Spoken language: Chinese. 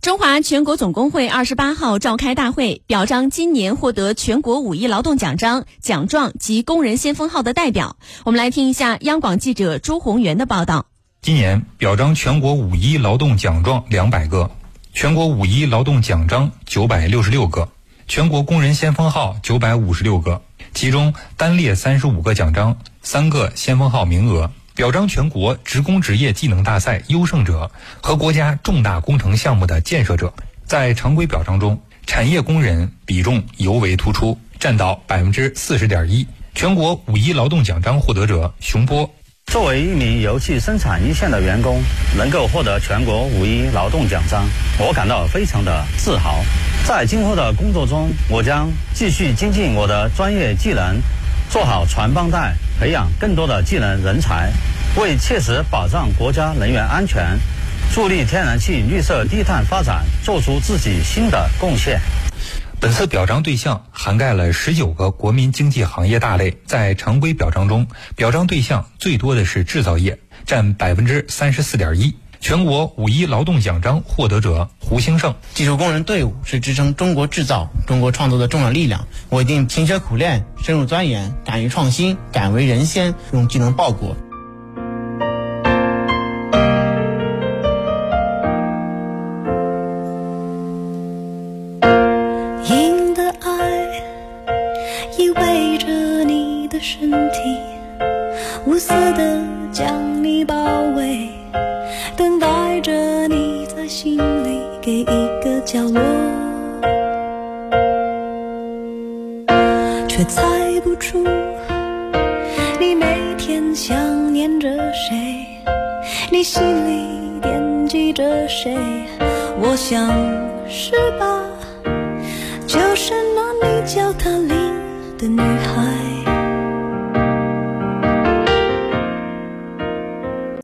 中华全国总工会二十八号召开大会，表彰今年获得全国五一劳动奖章、奖状及工人先锋号的代表。我们来听一下央广记者朱红元的报道。今年表彰全国五一劳动奖状两百个，全国五一劳动奖章九百六十六个，全国工人先锋号九百五十六个，其中单列三十五个奖章，三个先锋号名额。表彰全国职工职业技能大赛优胜者和国家重大工程项目的建设者，在常规表彰中，产业工人比重尤为突出，占到百分之四十点一。全国五一劳动奖章获得者熊波，作为一名油气生产一线的员工，能够获得全国五一劳动奖章，我感到非常的自豪。在今后的工作中，我将继续精进我的专业技能。做好传帮带，培养更多的技能人才，为切实保障国家能源安全、助力天然气绿色低碳发展做出自己新的贡献。本次表彰对象涵盖了十九个国民经济行业大类，在常规表彰中，表彰对象最多的是制造业，占百分之三十四点一。全国五一劳动奖章获得者胡兴盛，技术工人队伍是支撑中国制造、中国创造的重要力量。我一定勤学苦练，深入钻研，敢于创新，敢为人先，用技能报国。赢得爱，依偎着你的身体，无私的将你包围。等待着你在心里给一个角落，却猜不出你每天想念着谁，你心里惦记着谁。我想是吧，就是那你叫她林的女孩。